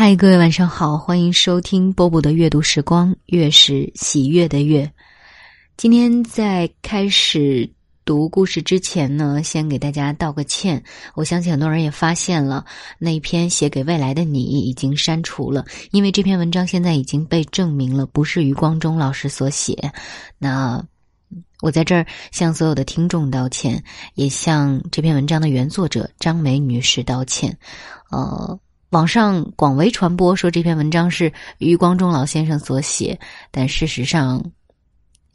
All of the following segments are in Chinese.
嗨，各位晚上好，欢迎收听波波的阅读时光，月是喜悦的月。今天在开始读故事之前呢，先给大家道个歉。我相信很多人也发现了，那一篇写给未来的你已经删除了，因为这篇文章现在已经被证明了不是余光中老师所写。那我在这儿向所有的听众道歉，也向这篇文章的原作者张梅女士道歉。呃。网上广为传播说这篇文章是余光中老先生所写，但事实上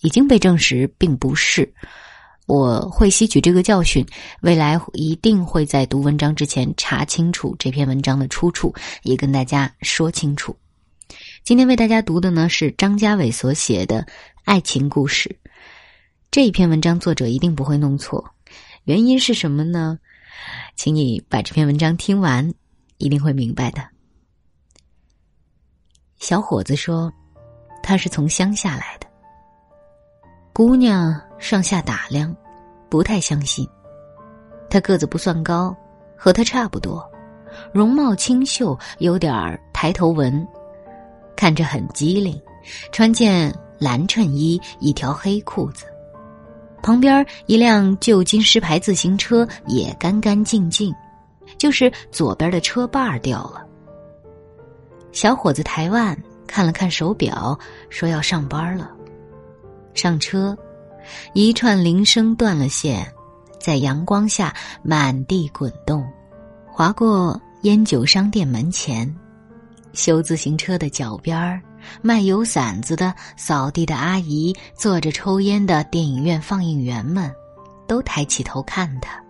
已经被证实并不是。我会吸取这个教训，未来一定会在读文章之前查清楚这篇文章的出处，也跟大家说清楚。今天为大家读的呢是张家伟所写的爱情故事。这一篇文章作者一定不会弄错，原因是什么呢？请你把这篇文章听完。一定会明白的。小伙子说：“他是从乡下来的。”姑娘上下打量，不太相信。他个子不算高，和他差不多，容貌清秀，有点儿抬头纹，看着很机灵，穿件蓝衬衣，一条黑裤子。旁边一辆旧金狮牌自行车也干干净净。就是左边的车把掉了。小伙子抬腕看了看手表，说要上班了。上车，一串铃声断了线，在阳光下满地滚动，划过烟酒商店门前。修自行车的脚边儿，卖油伞子的、扫地的阿姨，坐着抽烟的电影院放映员们，都抬起头看他。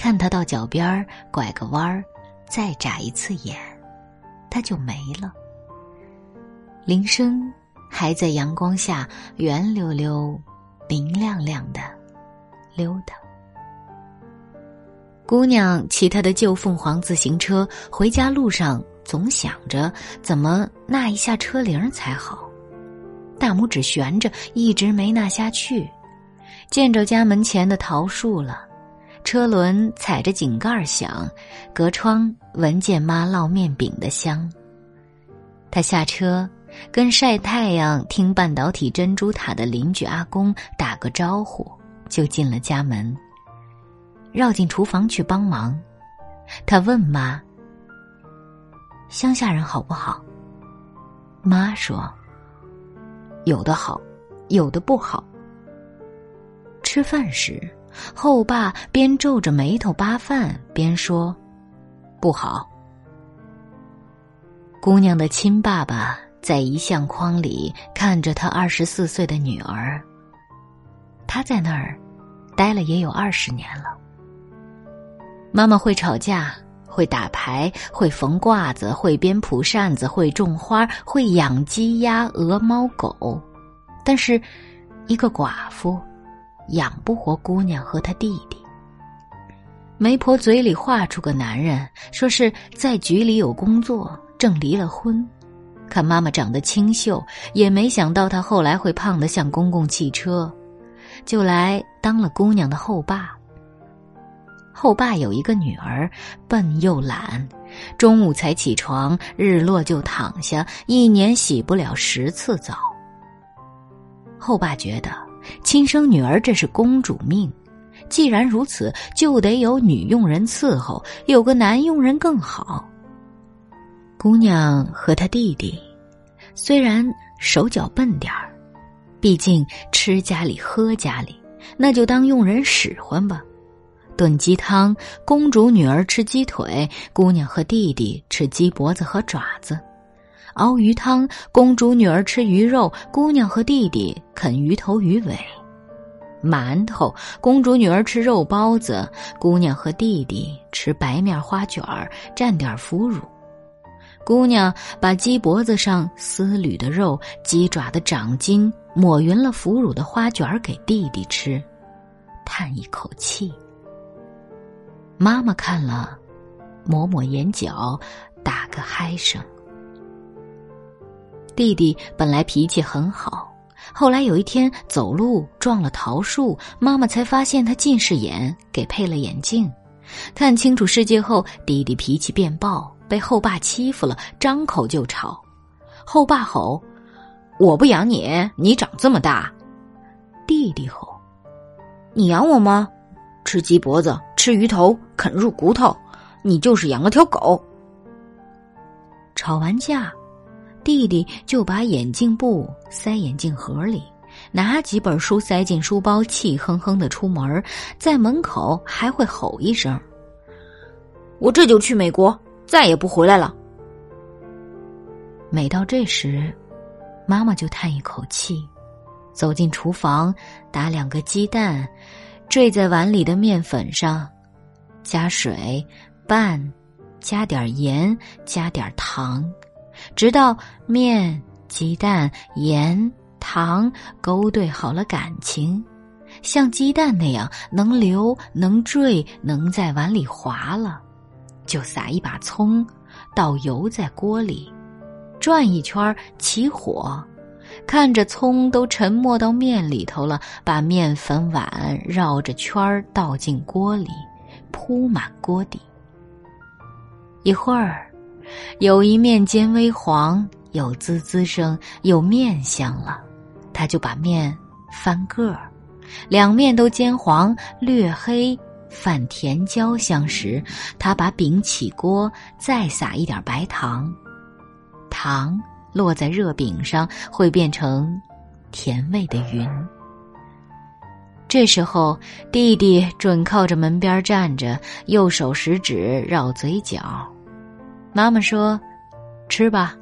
看他到脚边拐个弯儿，再眨一次眼，他就没了。铃声还在阳光下圆溜溜、明亮亮的溜达。姑娘骑她的旧凤凰自行车回家路上，总想着怎么纳一下车铃才好，大拇指悬着，一直没纳下去。见着家门前的桃树了。车轮踩着井盖响，隔窗闻见妈烙面饼的香。他下车，跟晒太阳听半导体珍珠塔的邻居阿公打个招呼，就进了家门。绕进厨房去帮忙，他问妈：“乡下人好不好？”妈说：“有的好，有的不好。”吃饭时。后爸边皱着眉头扒饭边说：“不好。”姑娘的亲爸爸在一相框里看着他二十四岁的女儿。他在那儿待了也有二十年了。妈妈会吵架，会打牌，会缝褂子，会编蒲扇子，会种花，会养鸡鸭鹅猫狗，但是，一个寡妇。养不活姑娘和她弟弟。媒婆嘴里画出个男人，说是在局里有工作，正离了婚。看妈妈长得清秀，也没想到她后来会胖得像公共汽车，就来当了姑娘的后爸。后爸有一个女儿，笨又懒，中午才起床，日落就躺下，一年洗不了十次澡。后爸觉得。亲生女儿这是公主命，既然如此，就得有女佣人伺候，有个男佣人更好。姑娘和她弟弟，虽然手脚笨点儿，毕竟吃家里喝家里，那就当佣人使唤吧。炖鸡汤，公主女儿吃鸡腿，姑娘和弟弟吃鸡脖子和爪子。熬鱼汤，公主女儿吃鱼肉，姑娘和弟弟啃鱼头鱼尾；馒头，公主女儿吃肉包子，姑娘和弟弟吃白面花卷儿，蘸点腐乳。姑娘把鸡脖子上丝缕的肉、鸡爪的掌筋抹匀了腐乳的花卷儿给弟弟吃，叹一口气。妈妈看了，抹抹眼角，打个嗨声。弟弟本来脾气很好，后来有一天走路撞了桃树，妈妈才发现他近视眼，给配了眼镜。看清楚世界后，弟弟脾气变暴，被后爸欺负了，张口就吵。后爸吼：“我不养你，你长这么大。”弟弟吼：“你养我吗？吃鸡脖子，吃鱼头，啃入骨头，你就是养了条狗。”吵完架，弟弟就把眼镜布塞眼镜盒里。拿几本书塞进书包，气哼哼的出门，在门口还会吼一声：“我这就去美国，再也不回来了。”每到这时，妈妈就叹一口气，走进厨房，打两个鸡蛋，坠在碗里的面粉上，加水拌，加点盐，加点糖，直到面、鸡蛋、盐。糖勾兑好了感情，像鸡蛋那样能流能坠能在碗里滑了，就撒一把葱，倒油在锅里，转一圈起火，看着葱都沉没到面里头了，把面粉碗绕着圈倒进锅里，铺满锅底。一会儿，有一面煎微黄，有滋滋声，有面香了。他就把面翻个儿，两面都煎黄略黑，泛甜椒香时，他把饼起锅，再撒一点白糖，糖落在热饼上会变成甜味的云。这时候，弟弟准靠着门边站着，右手食指绕嘴角。妈妈说：“吃吧。”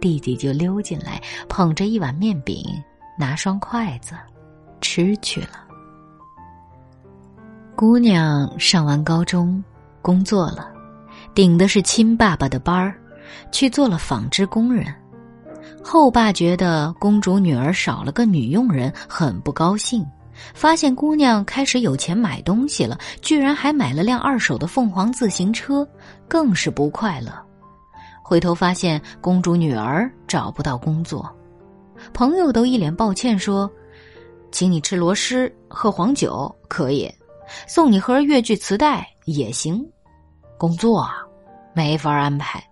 弟弟就溜进来，捧着一碗面饼，拿双筷子，吃去了。姑娘上完高中，工作了，顶的是亲爸爸的班儿，去做了纺织工人。后爸觉得公主女儿少了个女佣人，很不高兴。发现姑娘开始有钱买东西了，居然还买了辆二手的凤凰自行车，更是不快乐。回头发现公主女儿找不到工作，朋友都一脸抱歉说：“请你吃螺蛳，喝黄酒可以，送你盒越剧磁带也行，工作啊，没法安排。”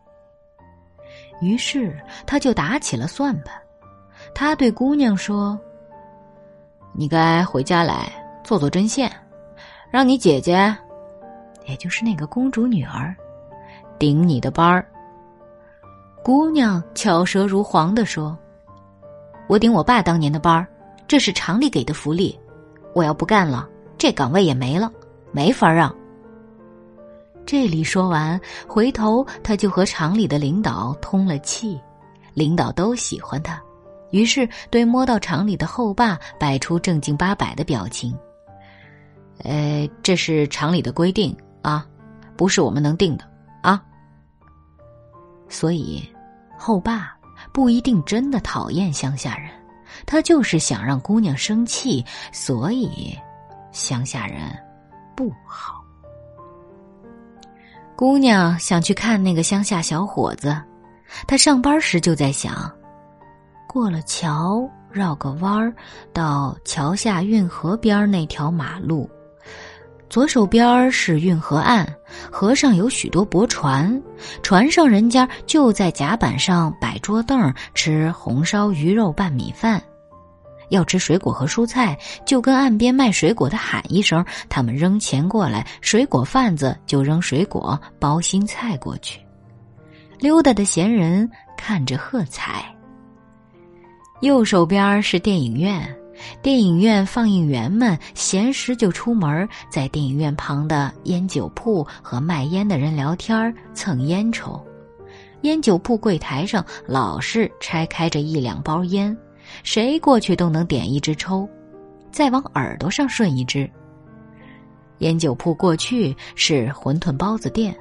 于是他就打起了算盘。他对姑娘说：“你该回家来做做针线，让你姐姐，也就是那个公主女儿，顶你的班儿。”姑娘巧舌如簧的说：“我顶我爸当年的班儿，这是厂里给的福利。我要不干了，这岗位也没了，没法让。”这里说完，回头他就和厂里的领导通了气，领导都喜欢他，于是对摸到厂里的后爸摆出正经八百的表情。呃，这是厂里的规定啊，不是我们能定的啊，所以。后爸不一定真的讨厌乡下人，他就是想让姑娘生气，所以乡下人不好。姑娘想去看那个乡下小伙子，他上班时就在想，过了桥绕个弯儿，到桥下运河边那条马路。左手边是运河岸，河上有许多驳船，船上人家就在甲板上摆桌凳吃红烧鱼肉拌米饭。要吃水果和蔬菜，就跟岸边卖水果的喊一声，他们扔钱过来，水果贩子就扔水果包心菜过去。溜达的闲人看着喝彩。右手边是电影院。电影院放映员们闲时就出门，在电影院旁的烟酒铺和卖烟的人聊天蹭烟抽。烟酒铺柜台上老是拆开着一两包烟，谁过去都能点一支抽，再往耳朵上顺一支。烟酒铺过去是馄饨包子店，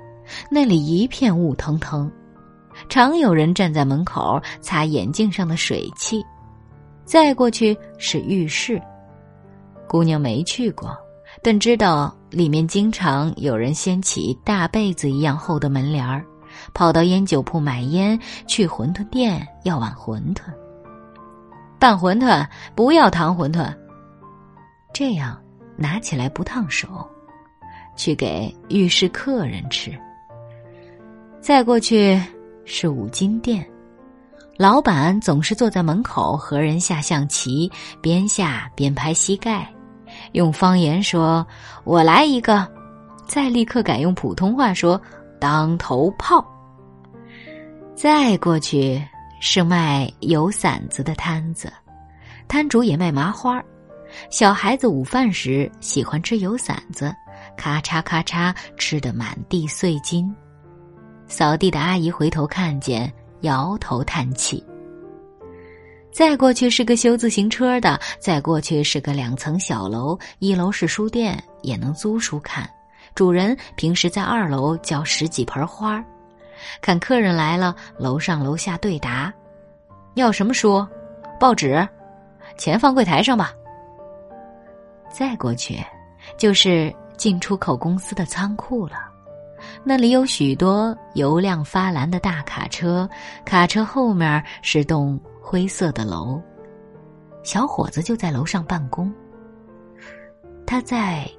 那里一片雾腾腾，常有人站在门口擦眼镜上的水汽。再过去是浴室，姑娘没去过，但知道里面经常有人掀起大被子一样厚的门帘儿，跑到烟酒铺买烟，去馄饨店要碗馄饨，拌馄饨不要糖馄饨，这样拿起来不烫手，去给浴室客人吃。再过去是五金店，老板总是坐在门口和人下象棋，边下边拍膝盖，用方言说：“我来一个。”再立刻改用普通话说：“当头炮。”再过去是卖油伞子的摊子，摊主也卖麻花儿。小孩子午饭时喜欢吃油伞子，咔嚓咔嚓吃得满地碎金。扫地的阿姨回头看见，摇头叹气。再过去是个修自行车的，再过去是个两层小楼，一楼是书店，也能租书看。主人平时在二楼浇十几盆花儿，看客人来了，楼上楼下对答：“要什么书？报纸？钱放柜台上吧。”再过去，就是进出口公司的仓库了。那里有许多油亮发蓝的大卡车，卡车后面是栋灰色的楼。小伙子就在楼上办公。他在。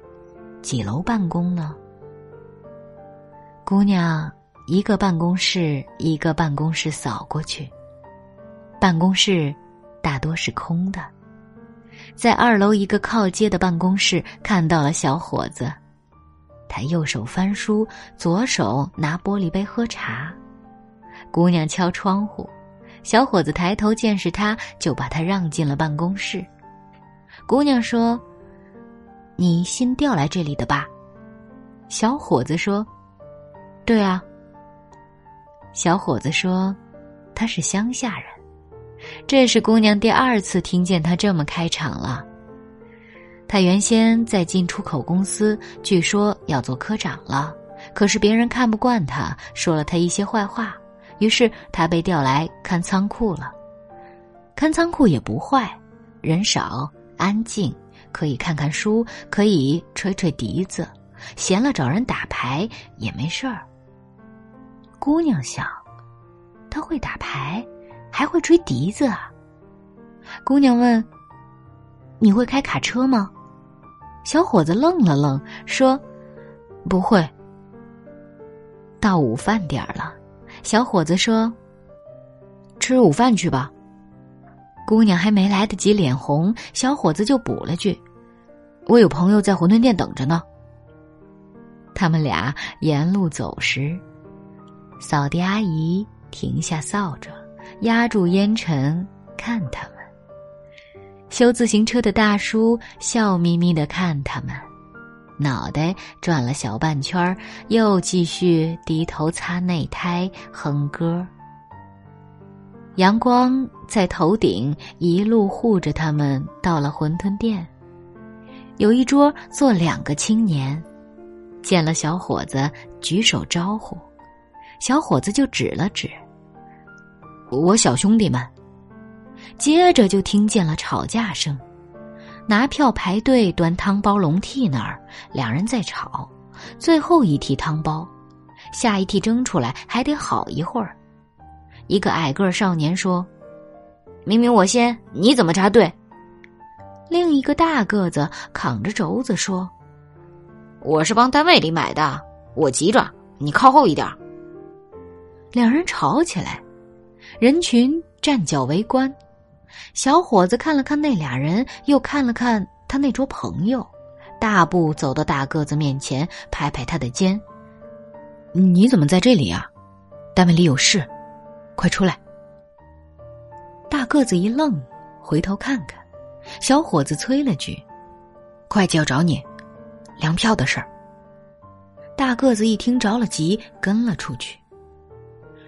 几楼办公呢？姑娘，一个办公室一个办公室扫过去，办公室大多是空的。在二楼一个靠街的办公室，看到了小伙子，他右手翻书，左手拿玻璃杯喝茶。姑娘敲窗户，小伙子抬头见是他，就把他让进了办公室。姑娘说。你新调来这里的吧？小伙子说：“对啊。”小伙子说：“他是乡下人。”这是姑娘第二次听见他这么开场了。他原先在进出口公司，据说要做科长了，可是别人看不惯他，说了他一些坏话，于是他被调来看仓库了。看仓库也不坏，人少，安静。可以看看书，可以吹吹笛子，闲了找人打牌也没事儿。姑娘想，他会打牌，还会吹笛子啊。姑娘问：“你会开卡车吗？”小伙子愣了愣，说：“不会。”到午饭点儿了，小伙子说：“吃午饭去吧。”姑娘还没来得及脸红，小伙子就补了句：“我有朋友在馄饨店等着呢。”他们俩沿路走时，扫地阿姨停下扫帚，压住烟尘看他；修自行车的大叔笑眯眯的看他们，脑袋转了小半圈又继续低头擦内胎哼歌。阳光在头顶一路护着他们，到了馄饨店。有一桌坐两个青年，见了小伙子，举手招呼，小伙子就指了指：“我小兄弟们。”接着就听见了吵架声，拿票排队端汤包笼屉那儿，两人在吵，最后一屉汤包，下一屉蒸出来还得好一会儿。一个矮个少年说：“明明我先，你怎么插队？”另一个大个子扛着轴子说：“我是帮单位里买的，我急着，你靠后一点。”两人吵起来，人群站脚围观。小伙子看了看那俩人，又看了看他那桌朋友，大步走到大个子面前，拍拍他的肩：“你怎么在这里啊？单位里有事。”快出来！大个子一愣，回头看看，小伙子催了句：“会计要找你，粮票的事儿。”大个子一听着了急，跟了出去。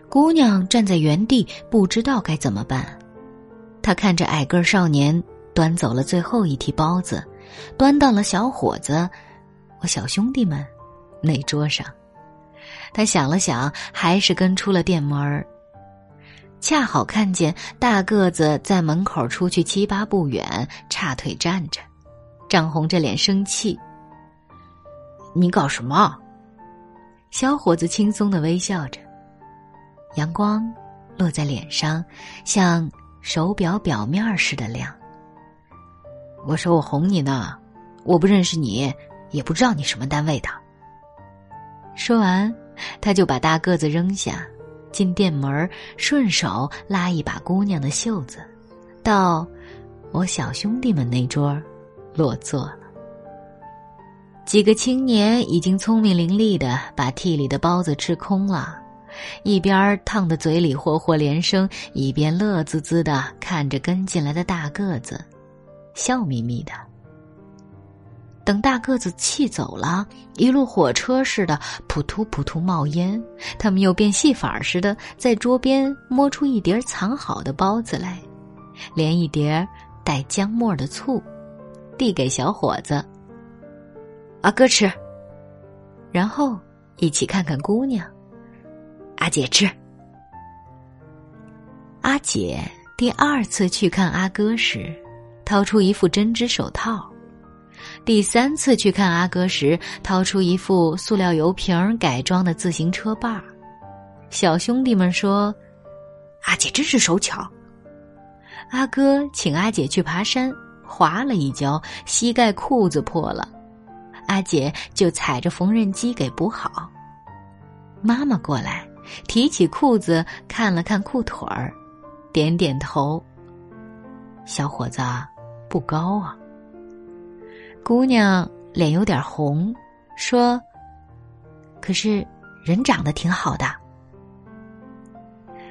姑娘站在原地，不知道该怎么办。他看着矮个少年端走了最后一屉包子，端到了小伙子、我小兄弟们那桌上。他想了想，还是跟出了店门儿。恰好看见大个子在门口出去七八步远，叉腿站着，涨红着脸生气。你搞什么？小伙子轻松的微笑着，阳光落在脸上，像手表表面似的亮。我说我哄你呢，我不认识你，也不知道你什么单位的。说完，他就把大个子扔下，进店门，顺手拉一把姑娘的袖子，到我小兄弟们那桌落座了。几个青年已经聪明伶俐的把屉里的包子吃空了，一边烫的嘴里霍霍连声，一边乐滋滋的看着跟进来的大个子，笑眯眯的。等大个子气走了，一路火车似的扑突扑突冒烟，他们又变戏法似的在桌边摸出一碟藏好的包子来，连一碟带姜末的醋，递给小伙子。阿哥吃，然后一起看看姑娘。阿姐吃。阿姐第二次去看阿哥时，掏出一副针织手套；第三次去看阿哥时，掏出一副塑料油瓶改装的自行车把小兄弟们说：“阿姐真是手巧。”阿哥请阿姐去爬山，滑了一跤，膝盖裤子破了。阿姐就踩着缝纫机给补好。妈妈过来，提起裤子看了看裤腿儿，点点头。小伙子不高啊。姑娘脸有点红，说：“可是人长得挺好的。”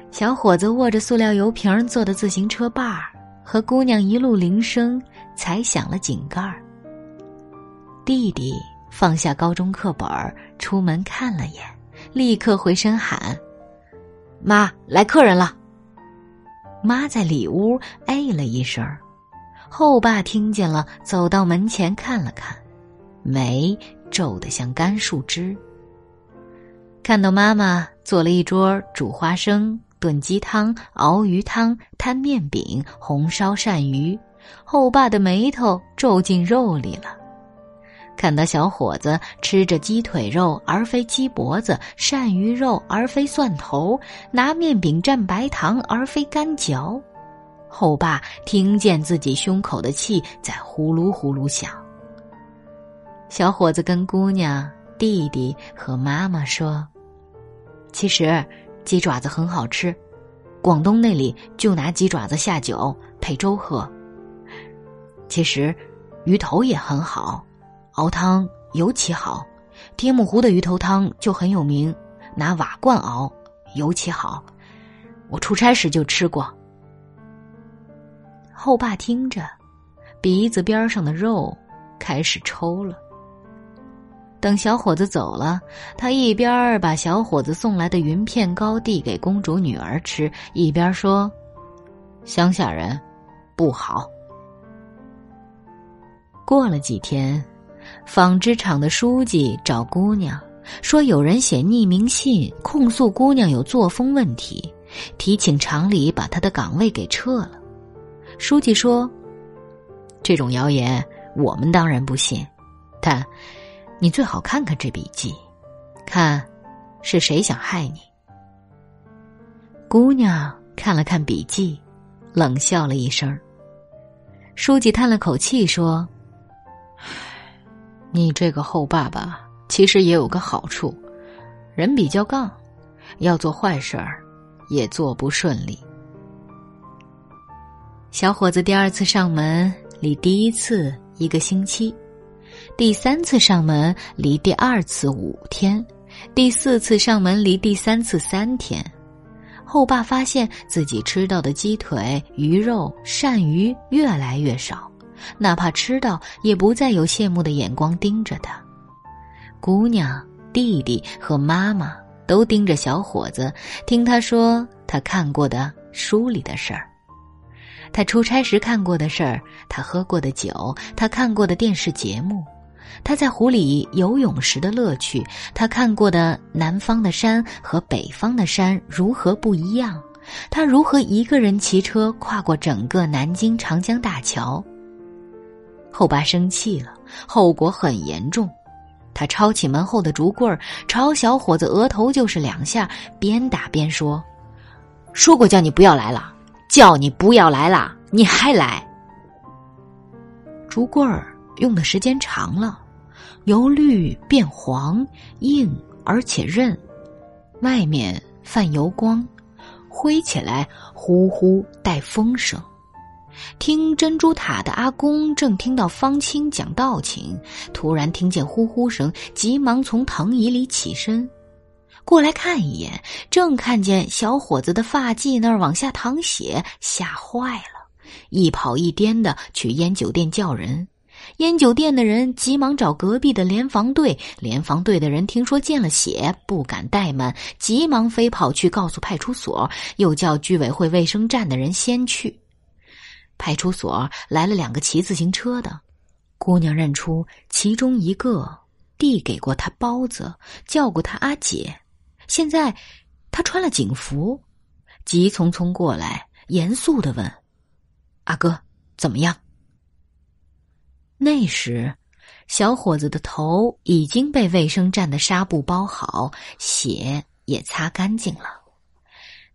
小伙子握着塑料油瓶做的自行车把儿，和姑娘一路铃声，才响了井盖儿。弟弟放下高中课本出门看了眼，立刻回身喊：“妈，来客人了。”妈在里屋哎了一声，后爸听见了，走到门前看了看，眉皱得像干树枝。看到妈妈做了一桌煮花生、炖鸡汤、熬鱼汤、摊面饼、红烧鳝鱼，后爸的眉头皱进肉里了。看到小伙子吃着鸡腿肉而非鸡脖子，鳝鱼肉而非蒜头，拿面饼蘸白糖而非干嚼，后爸听见自己胸口的气在呼噜呼噜响。小伙子跟姑娘、弟弟和妈妈说：“其实鸡爪子很好吃，广东那里就拿鸡爪子下酒配粥喝。其实鱼头也很好。”熬汤尤其好，天目湖的鱼头汤就很有名，拿瓦罐熬尤其好。我出差时就吃过。后爸听着，鼻子边上的肉开始抽了。等小伙子走了，他一边把小伙子送来的云片糕递给公主女儿吃，一边说：“乡下人不好。”过了几天。纺织厂的书记找姑娘，说有人写匿名信控诉姑娘有作风问题，提请厂里把她的岗位给撤了。书记说：“这种谣言我们当然不信，但你最好看看这笔记，看是谁想害你。”姑娘看了看笔记，冷笑了一声。书记叹了口气说。你这个后爸爸其实也有个好处，人比较杠，要做坏事儿也做不顺利。小伙子第二次上门离第一次一个星期，第三次上门离第二次五天，第四次上门离第三次三天。后爸发现自己吃到的鸡腿、鱼肉、鳝鱼越来越少。哪怕吃到，也不再有羡慕的眼光盯着他。姑娘、弟弟和妈妈都盯着小伙子，听他说他看过的书里的事儿，他出差时看过的事儿，他喝过的酒，他看过的电视节目，他在湖里游泳时的乐趣，他看过的南方的山和北方的山如何不一样，他如何一个人骑车跨过整个南京长江大桥。后爸生气了，后果很严重。他抄起门后的竹棍儿，朝小伙子额头就是两下，边打边说：“说过叫你不要来了，叫你不要来了，你还来。”竹棍儿用的时间长了，由绿变黄，硬而且韧，外面泛油光，挥起来呼呼带风声。听珍珠塔的阿公正听到方清讲道情，突然听见呼呼声，急忙从藤椅里起身，过来看一眼，正看见小伙子的发髻那儿往下淌血，吓坏了，一跑一颠的去烟酒店叫人。烟酒店的人急忙找隔壁的联防队，联防队的人听说见了血，不敢怠慢，急忙飞跑去告诉派出所，又叫居委会卫生站的人先去。派出所来了两个骑自行车的，姑娘认出其中一个，递给过她包子，叫过她阿姐。现在她穿了警服，急匆匆过来，严肃的问：“阿哥，怎么样？”那时，小伙子的头已经被卫生站的纱布包好，血也擦干净了，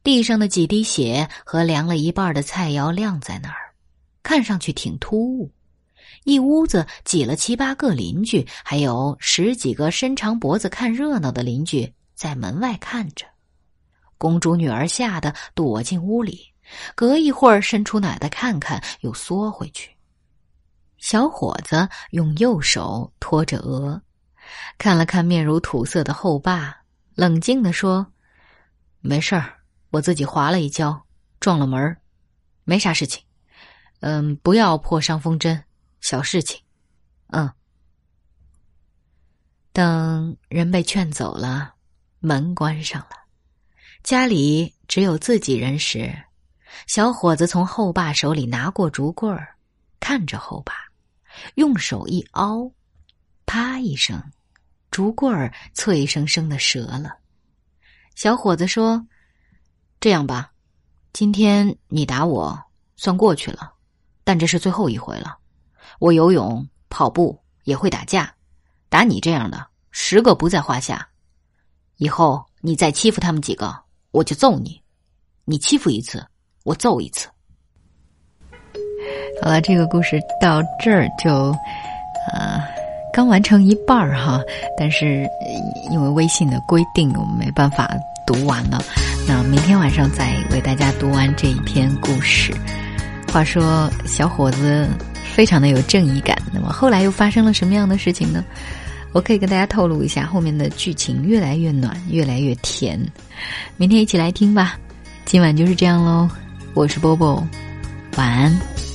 地上的几滴血和凉了一半的菜肴晾在那儿。看上去挺突兀，一屋子挤了七八个邻居，还有十几个伸长脖子看热闹的邻居在门外看着。公主女儿吓得躲进屋里，隔一会儿伸出脑袋看看，又缩回去。小伙子用右手托着额，看了看面如土色的后爸，冷静地说：“没事儿，我自己滑了一跤，撞了门没啥事情。”嗯，不要破伤风针，小事情。嗯。等人被劝走了，门关上了，家里只有自己人时，小伙子从后爸手里拿过竹棍儿，看着后爸，用手一凹，啪一声，竹棍儿脆生生的折了。小伙子说：“这样吧，今天你打我，算过去了。”但这是最后一回了，我游泳、跑步也会打架，打你这样的十个不在话下。以后你再欺负他们几个，我就揍你。你欺负一次，我揍一次。好了，这个故事到这儿就，呃，刚完成一半儿哈，但是因为微信的规定，我们没办法读完了。那明天晚上再为大家读完这一篇故事。话说，小伙子非常的有正义感。那么后来又发生了什么样的事情呢？我可以跟大家透露一下，后面的剧情越来越暖，越来越甜。明天一起来听吧。今晚就是这样喽。我是波波，晚安。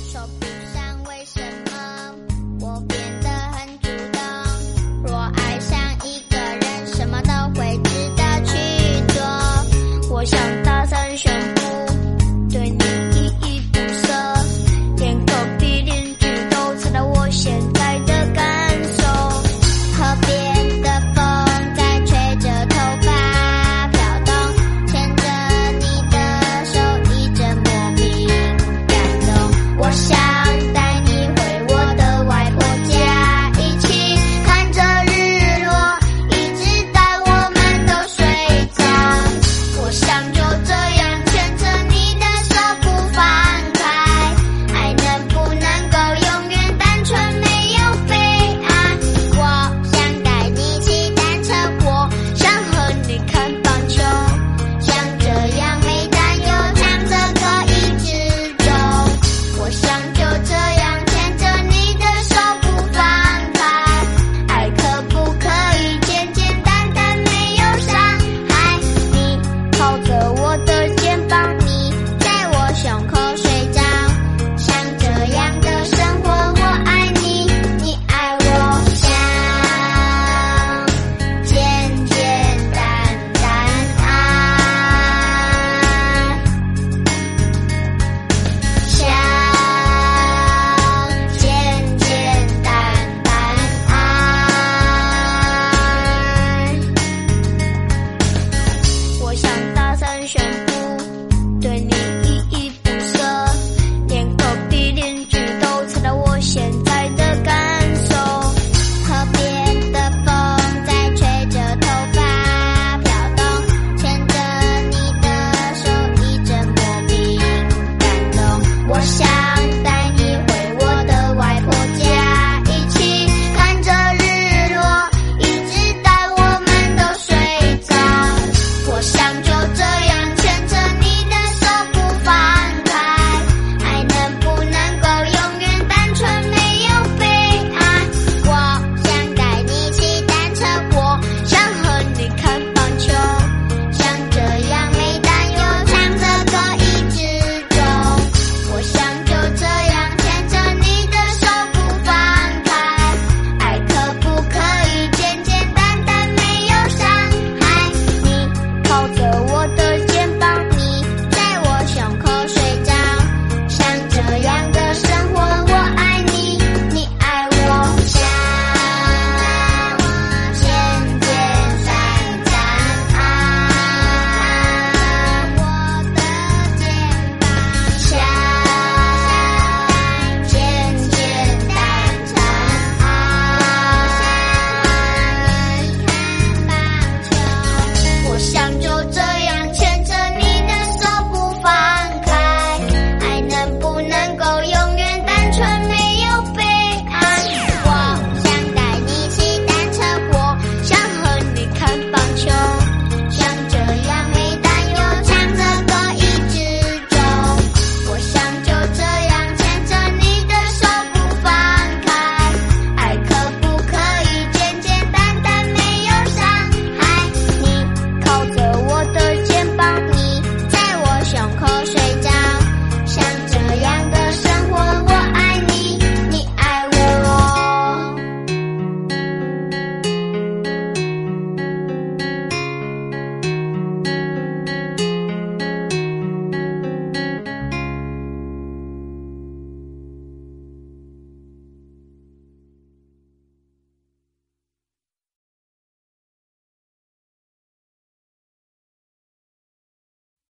ocean.